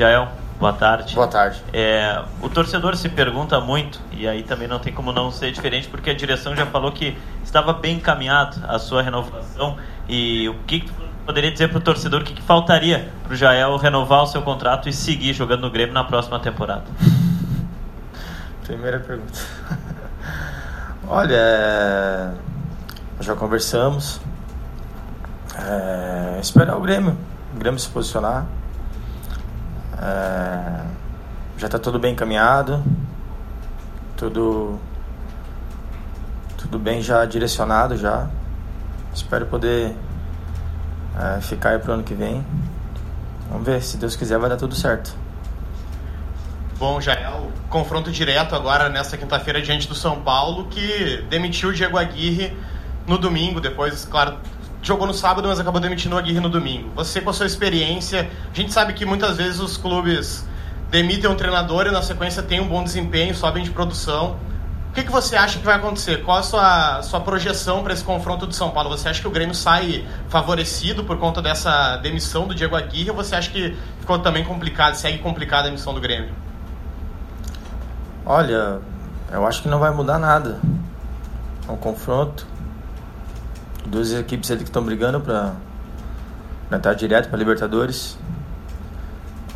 Jael, boa tarde. Boa tarde. É, o torcedor se pergunta muito, e aí também não tem como não ser diferente, porque a direção já falou que estava bem encaminhado a sua renovação. E o que, que poderia dizer para o torcedor o que, que faltaria para o Jael renovar o seu contrato e seguir jogando no Grêmio na próxima temporada? Primeira pergunta. Olha, é, já conversamos. É, esperar o Grêmio, o Grêmio se posicionar. É, já está tudo bem encaminhado, tudo tudo bem já direcionado já. Espero poder é, ficar aí pro ano que vem. Vamos ver, se Deus quiser vai dar tudo certo. Bom, já é o confronto direto agora nesta quinta-feira diante do São Paulo, que demitiu o Diego Aguirre no domingo, depois, claro, jogou no sábado, mas acabou demitindo o Aguirre no domingo. Você, com a sua experiência, a gente sabe que muitas vezes os clubes demitem um treinador e na sequência tem um bom desempenho, sobem de produção. O que, que você acha que vai acontecer? Qual a sua, sua projeção para esse confronto do São Paulo? Você acha que o Grêmio sai favorecido por conta dessa demissão do Diego Aguirre ou você acha que ficou também complicado, segue complicada a demissão do Grêmio? Olha, eu acho que não vai mudar nada. É um confronto. Duas equipes ali que estão brigando para entrar direto para Libertadores.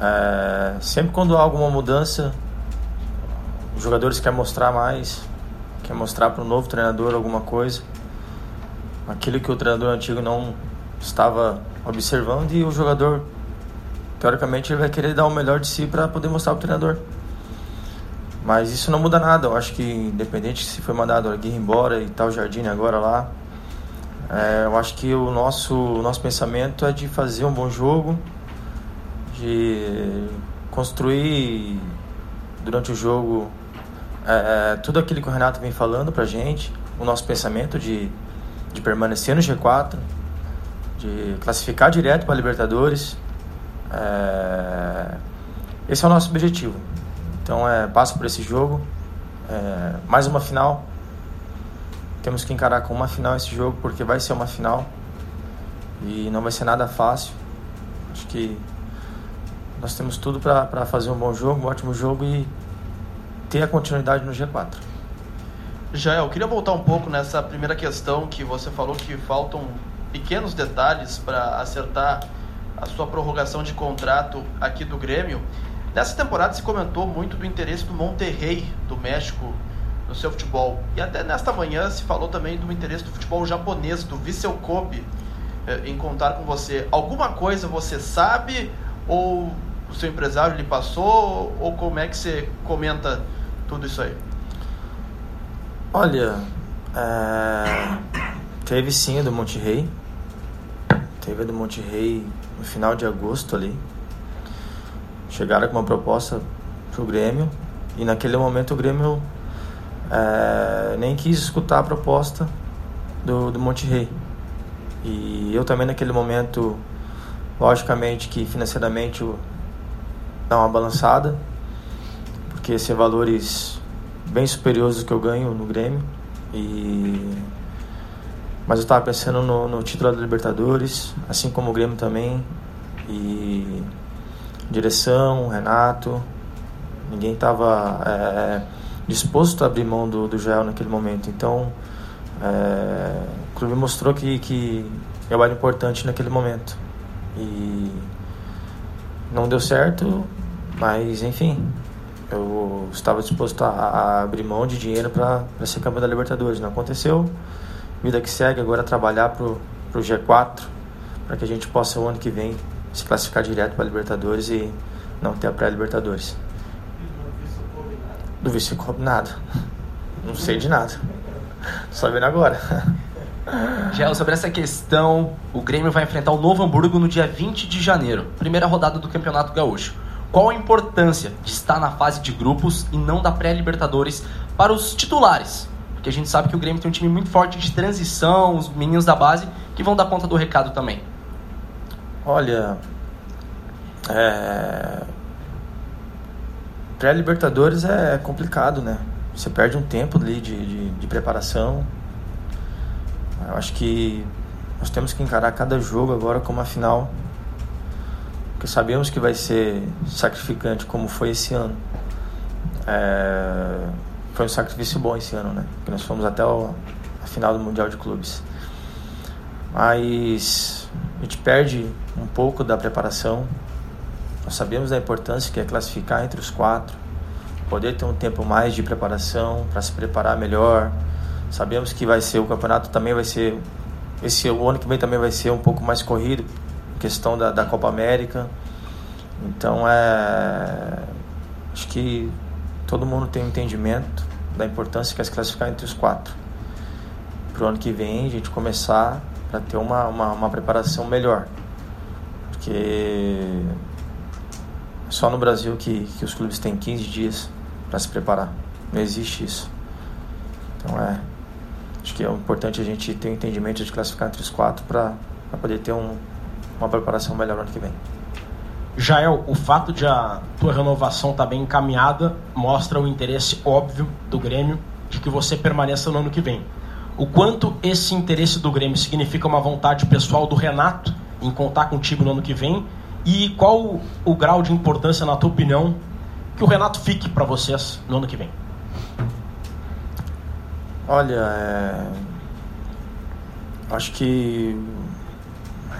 É, sempre quando há alguma mudança, os jogadores querem mostrar mais, quer mostrar para o novo treinador alguma coisa, aquilo que o treinador antigo não estava observando e o jogador, teoricamente, ele vai querer dar o melhor de si para poder mostrar para o treinador. Mas isso não muda nada, eu acho que independente se foi mandado o Aguirre embora e tal Jardim agora lá, é, eu acho que o nosso, o nosso pensamento é de fazer um bom jogo, de construir durante o jogo é, é, tudo aquilo que o Renato vem falando pra gente, o nosso pensamento de, de permanecer no G4, de classificar direto para Libertadores. É, esse é o nosso objetivo. Então, é, passa por esse jogo, é, mais uma final. Temos que encarar com uma final esse jogo, porque vai ser uma final e não vai ser nada fácil. Acho que nós temos tudo para fazer um bom jogo, um ótimo jogo e ter a continuidade no G4. Jael, queria voltar um pouco nessa primeira questão que você falou que faltam pequenos detalhes para acertar a sua prorrogação de contrato aqui do Grêmio. Nessa temporada se comentou muito do interesse do Monterrey do México no seu futebol. E até nesta manhã se falou também do interesse do futebol japonês, do Vissel Kobe, eh, em contar com você. Alguma coisa você sabe ou o seu empresário lhe passou ou como é que você comenta tudo isso aí? Olha, é... teve sim a do Monte Rei. Teve a do Monte Rei no final de agosto ali. Chegaram com uma proposta pro Grêmio e naquele momento o Grêmio é... nem quis escutar a proposta do, do Monte Rei. E eu também naquele momento, logicamente que financeiramente dá uma balançada porque ser valores bem superiores do que eu ganho no Grêmio. E... Mas eu estava pensando no, no, título da Libertadores, assim como o Grêmio também. E direção, Renato, ninguém estava é, disposto a abrir mão do, do Jael naquele momento. Então é, o clube mostrou que, que eu era importante naquele momento. E não deu certo, mas enfim, eu estava disposto a, a abrir mão de dinheiro para ser campeão da Libertadores. Não aconteceu. Vida que segue, agora trabalhar para o G4, para que a gente possa, o ano que vem, se classificar direto para a Libertadores e não ter a pré-Libertadores. Do vice nada. Não sei de nada. Só vendo agora. Gel, sobre essa questão, o Grêmio vai enfrentar o Novo Hamburgo no dia 20 de janeiro, primeira rodada do Campeonato Gaúcho. Qual a importância de estar na fase de grupos e não da pré-Libertadores para os titulares? Porque a gente sabe que o Grêmio tem um time muito forte de transição, os meninos da base que vão dar conta do recado também. Olha, é... pré-Libertadores é complicado, né? Você perde um tempo ali de, de, de preparação. Eu acho que nós temos que encarar cada jogo agora como uma final porque sabemos que vai ser sacrificante como foi esse ano. É, foi um sacrifício bom esse ano, né? Porque nós fomos até o, a final do Mundial de Clubes. Mas a gente perde um pouco da preparação. Nós sabemos da importância que é classificar entre os quatro, poder ter um tempo mais de preparação para se preparar melhor. Sabemos que vai ser o campeonato também vai ser esse o ano que vem também vai ser um pouco mais corrido, questão da, da Copa América. Então é acho que todo mundo tem um entendimento da importância que é se classificar entre os quatro. Para o ano que vem a gente começar para ter uma, uma, uma, preparação melhor. Porque só no Brasil que, que os clubes têm 15 dias para se preparar. Não existe isso. Então é. Acho que é importante a gente ter um entendimento de classificar entre os quatro para poder ter um, uma preparação melhor no ano que vem. Jael, o fato de a tua renovação estar tá bem encaminhada mostra o interesse óbvio do Grêmio de que você permaneça no ano que vem. O quanto esse interesse do Grêmio significa uma vontade pessoal do Renato em contar contigo no ano que vem e qual o grau de importância, na tua opinião, que o Renato fique para vocês no ano que vem? Olha, é... acho que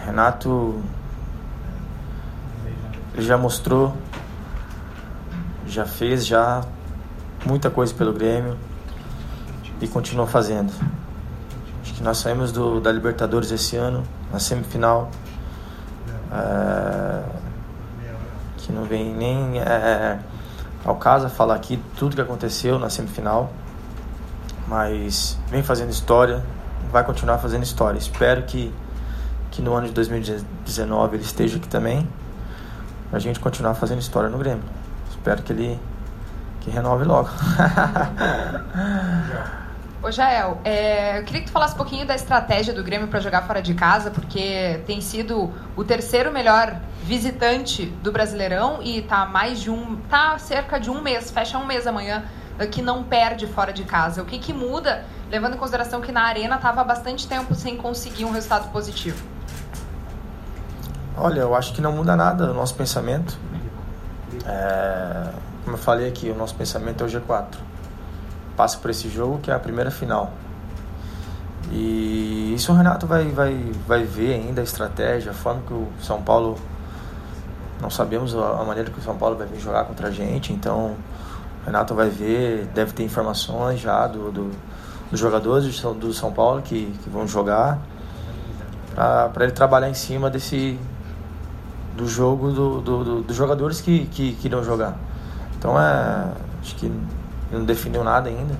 Renato ele já mostrou, já fez já muita coisa pelo Grêmio e continua fazendo. Acho que nós saímos do, da Libertadores esse ano, na semifinal, é, que não vem nem é, ao caso falar aqui tudo que aconteceu na semifinal, mas vem fazendo história, vai continuar fazendo história. Espero que, que no ano de 2019 ele esteja aqui também pra gente continuar fazendo história no Grêmio. Espero que ele que renove logo. Ô Jael, é, eu queria que tu falasse um pouquinho da estratégia do Grêmio para jogar fora de casa, porque tem sido o terceiro melhor visitante do Brasileirão e tá mais de um, tá cerca de um mês, fecha um mês amanhã eh, que não perde fora de casa. O que que muda, levando em consideração que na arena estava bastante tempo sem conseguir um resultado positivo? Olha, eu acho que não muda nada o nosso pensamento. É, como eu falei aqui, o nosso pensamento é o G4. Passa por esse jogo que é a primeira final. E isso o Renato vai, vai, vai ver ainda a estratégia, a forma que o São Paulo. Não sabemos a maneira que o São Paulo vai vir jogar contra a gente, então o Renato vai ver, deve ter informações já do, do dos jogadores do São Paulo que, que vão jogar, para ele trabalhar em cima desse, do jogo do, do, do, dos jogadores que, que, que irão jogar. Então é. Acho que não definiu nada ainda.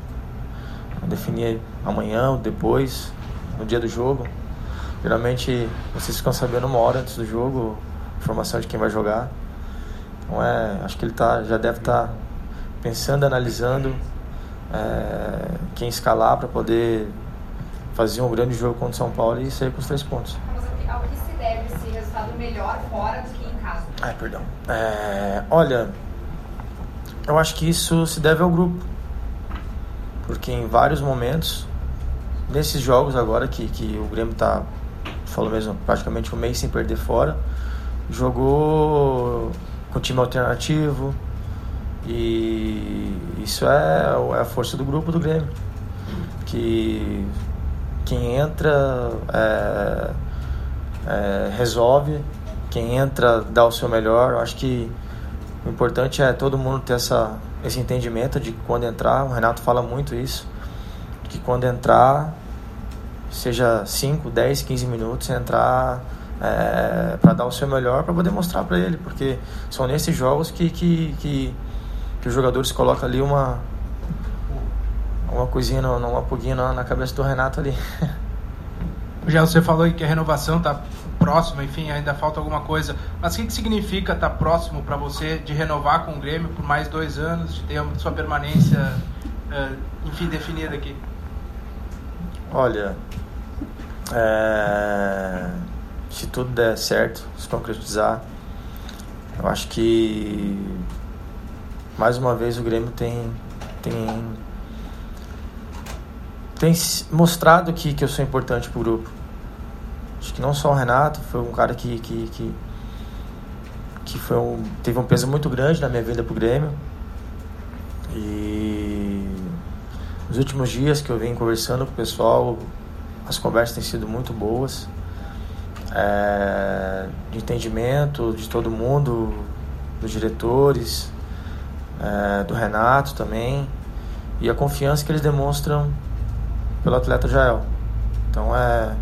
Vai definir amanhã ou depois, no dia do jogo. Geralmente vocês ficam sabendo uma hora antes do jogo, informação de quem vai jogar. Então é. Acho que ele tá, já deve estar tá pensando, analisando é, quem escalar para poder fazer um grande jogo contra o São Paulo e sair com os três pontos resultado melhor fora do que em casa? Ai, perdão. É, olha, eu acho que isso se deve ao grupo. Porque em vários momentos, nesses jogos agora que, que o Grêmio está, falou mesmo, praticamente um mês sem perder fora, jogou com time alternativo. E isso é, é a força do grupo do Grêmio. Que quem entra é, é, resolve, quem entra dá o seu melhor. Eu acho que o importante é todo mundo ter essa, esse entendimento de que quando entrar, o Renato fala muito isso, que quando entrar, seja 5, 10, 15 minutos, entrar é, para dar o seu melhor, para poder mostrar para ele, porque são nesses jogos que, que, que, que os jogadores colocam ali uma, uma coisinha, uma pulguinha na, na cabeça do Renato ali. Já você falou que a renovação está próxima, enfim, ainda falta alguma coisa. Mas o que, que significa estar tá próximo para você de renovar com o Grêmio por mais dois anos, de ter sua permanência, uh, enfim, definida aqui? Olha, é, se tudo der certo, se concretizar, eu acho que mais uma vez o Grêmio tem tem tem mostrado que, que eu sou importante para o grupo. Acho que não só o Renato, foi um cara que, que, que, que foi um, teve um peso muito grande na minha vida pro Grêmio. E nos últimos dias que eu venho conversando com o pessoal, as conversas têm sido muito boas. É, de entendimento de todo mundo, dos diretores, é, do Renato também, e a confiança que eles demonstram pelo atleta Jael. Então é.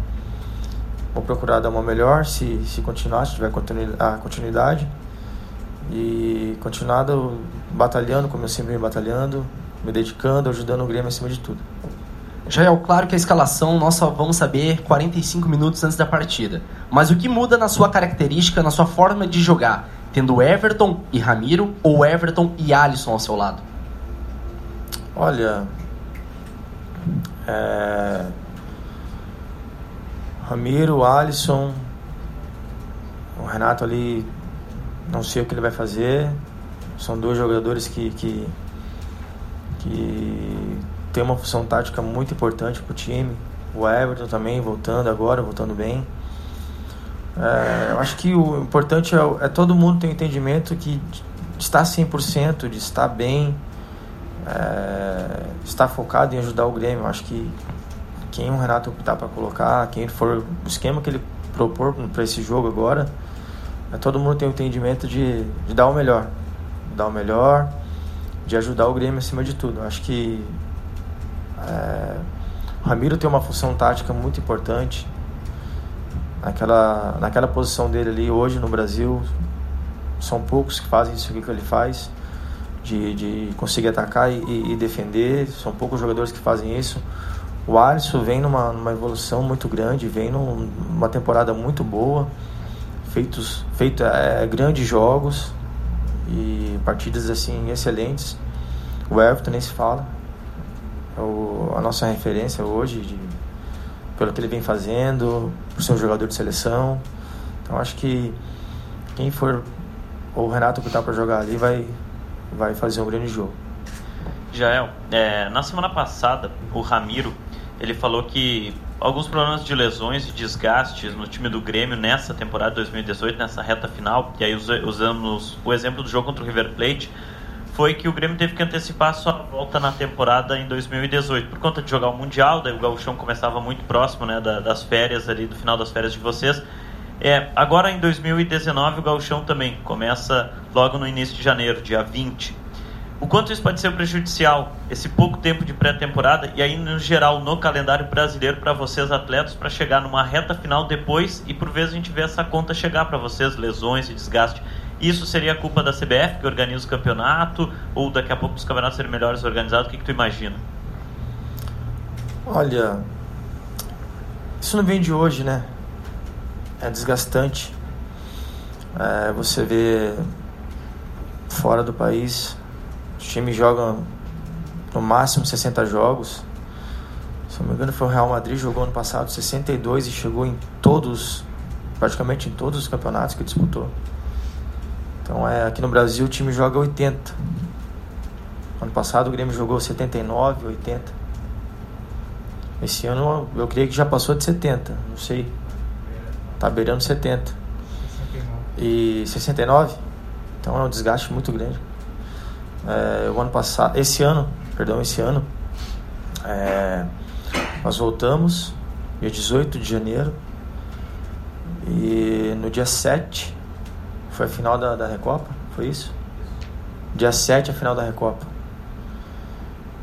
Vou procurar dar uma melhor se, se continuar, se tiver a continuidade. E continuar batalhando, como eu sempre venho batalhando, me dedicando, ajudando o Grêmio acima de tudo. Jael, claro que a escalação nós só vamos saber 45 minutos antes da partida. Mas o que muda na sua característica, na sua forma de jogar? Tendo Everton e Ramiro ou Everton e Alisson ao seu lado? Olha, é... Ramiro, Alisson, o Renato ali, não sei o que ele vai fazer. São dois jogadores que, que, que tem uma função tática muito importante para o time. O Everton também voltando agora, voltando bem. É, eu acho que o importante é, é, todo mundo ter um entendimento que de estar 100%, de estar bem, é, estar focado em ajudar o Grêmio. Acho que quem o Renato optar para colocar, quem for o esquema que ele propor para esse jogo agora, é todo mundo tem o entendimento de, de dar o melhor, dar o melhor, de ajudar o Grêmio acima de tudo. Acho que é, o Ramiro tem uma função tática muito importante. Naquela, naquela posição dele ali hoje no Brasil, são poucos que fazem isso que ele faz, de, de conseguir atacar e, e defender. São poucos jogadores que fazem isso. O Alisson vem numa, numa evolução muito grande, vem numa temporada muito boa, feitos, feito é, grandes jogos e partidas assim excelentes. O Everton nem se fala, é o, a nossa referência hoje, de, pelo que ele vem fazendo, por ser um jogador de seleção. Então acho que quem for o Renato que está para jogar ali vai, vai fazer um grande jogo. Jael, é, na semana passada, o Ramiro ele falou que alguns problemas de lesões e desgastes no time do Grêmio nessa temporada 2018, nessa reta final, e aí usamos o exemplo do jogo contra o River Plate, foi que o Grêmio teve que antecipar sua volta na temporada em 2018 por conta de jogar o Mundial, daí o Gauchão começava muito próximo né, das férias ali, do final das férias de vocês. É, agora em 2019 o Gauchão também começa logo no início de janeiro, dia 20. O quanto isso pode ser prejudicial, esse pouco tempo de pré-temporada e aí no geral no calendário brasileiro para vocês atletas para chegar numa reta final depois e por vezes a gente vê essa conta chegar para vocês, lesões e desgaste. Isso seria culpa da CBF que organiza o campeonato ou daqui a pouco os campeonatos serem melhores organizados? O que, que tu imagina? Olha, isso não vem de hoje, né? É desgastante. É, você vê fora do país, os times jogam no máximo 60 jogos. Se não me engano, foi o Real Madrid jogou ano passado 62 e chegou em todos, praticamente em todos os campeonatos que disputou. Então é, aqui no Brasil o time joga 80. Ano passado o Grêmio jogou 79, 80. Esse ano eu creio que já passou de 70, não sei. Tá beirando 70. E 69? Então é um desgaste muito grande. É, o ano passado, esse ano, perdão, esse ano, é, nós voltamos dia 18 de janeiro e no dia 7 foi a final da, da Recopa, foi isso? Dia 7 a final da Recopa.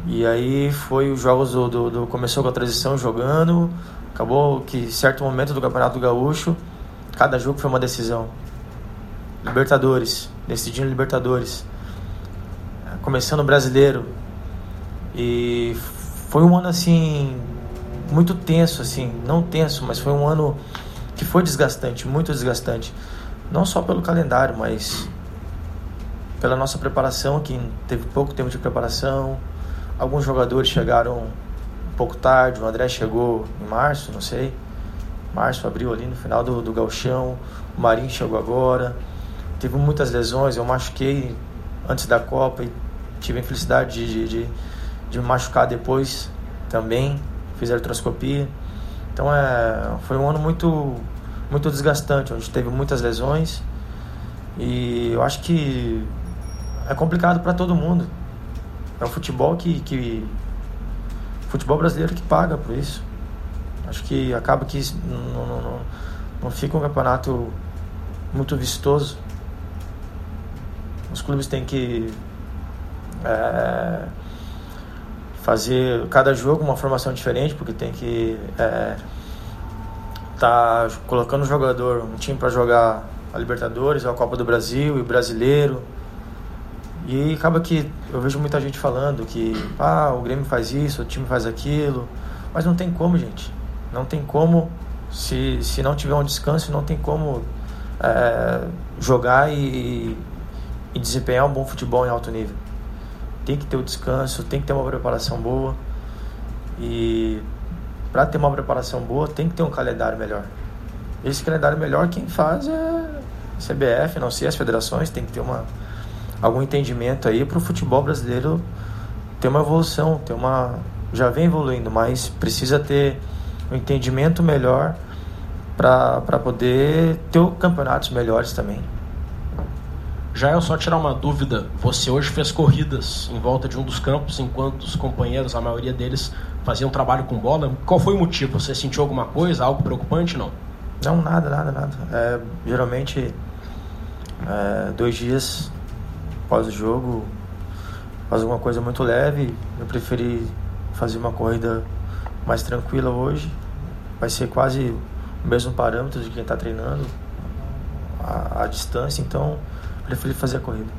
E aí foi os jogos do, do, do, Começou com a transição jogando. Acabou que certo momento do Campeonato Gaúcho, cada jogo foi uma decisão. Libertadores, decidindo Libertadores. Começando o brasileiro. E foi um ano assim muito tenso assim, não tenso, mas foi um ano que foi desgastante, muito desgastante não só pelo calendário, mas pela nossa preparação, que teve pouco tempo de preparação. Alguns jogadores chegaram um pouco tarde, o André chegou em março, não sei. Março, abril ali no final do, do galchão. O Marinho chegou agora. Teve muitas lesões, eu machuquei antes da Copa e tive a infelicidade de, de, de, me machucar depois também. Fiz a artroscopia. Então é, foi um ano muito muito desgastante, onde teve muitas lesões E eu acho que é complicado para todo mundo. É o futebol que, que futebol brasileiro que paga por isso. Acho que acaba que não, não, não, não fica um campeonato muito vistoso. Os clubes têm que é, fazer cada jogo uma formação diferente, porque tem que é, tá colocando um jogador, um time para jogar a Libertadores, a Copa do Brasil e o Brasileiro. E acaba que eu vejo muita gente falando que ah, o Grêmio faz isso, o time faz aquilo, mas não tem como, gente. Não tem como, se, se não tiver um descanso, não tem como é, jogar e, e desempenhar um bom futebol em alto nível. Tem que ter o descanso, tem que ter uma preparação boa. E para ter uma preparação boa, tem que ter um calendário melhor. Esse calendário melhor quem faz é a CBF, não sei, as federações, tem que ter uma, algum entendimento aí para o futebol brasileiro ter uma evolução, ter uma já vem evoluindo, mas precisa ter um entendimento melhor para poder ter campeonatos melhores também. Já eu só tirar uma dúvida, você hoje fez corridas em volta de um dos campos, enquanto os companheiros, a maioria deles, faziam trabalho com bola. Qual foi o motivo? Você sentiu alguma coisa, algo preocupante, não? Não, nada, nada, nada. É, geralmente, é, dois dias após o jogo, faz alguma coisa muito leve. Eu preferi fazer uma corrida mais tranquila hoje. Vai ser quase o mesmo parâmetro de quem está treinando, a, a, distância, então preferi fazer a corrida.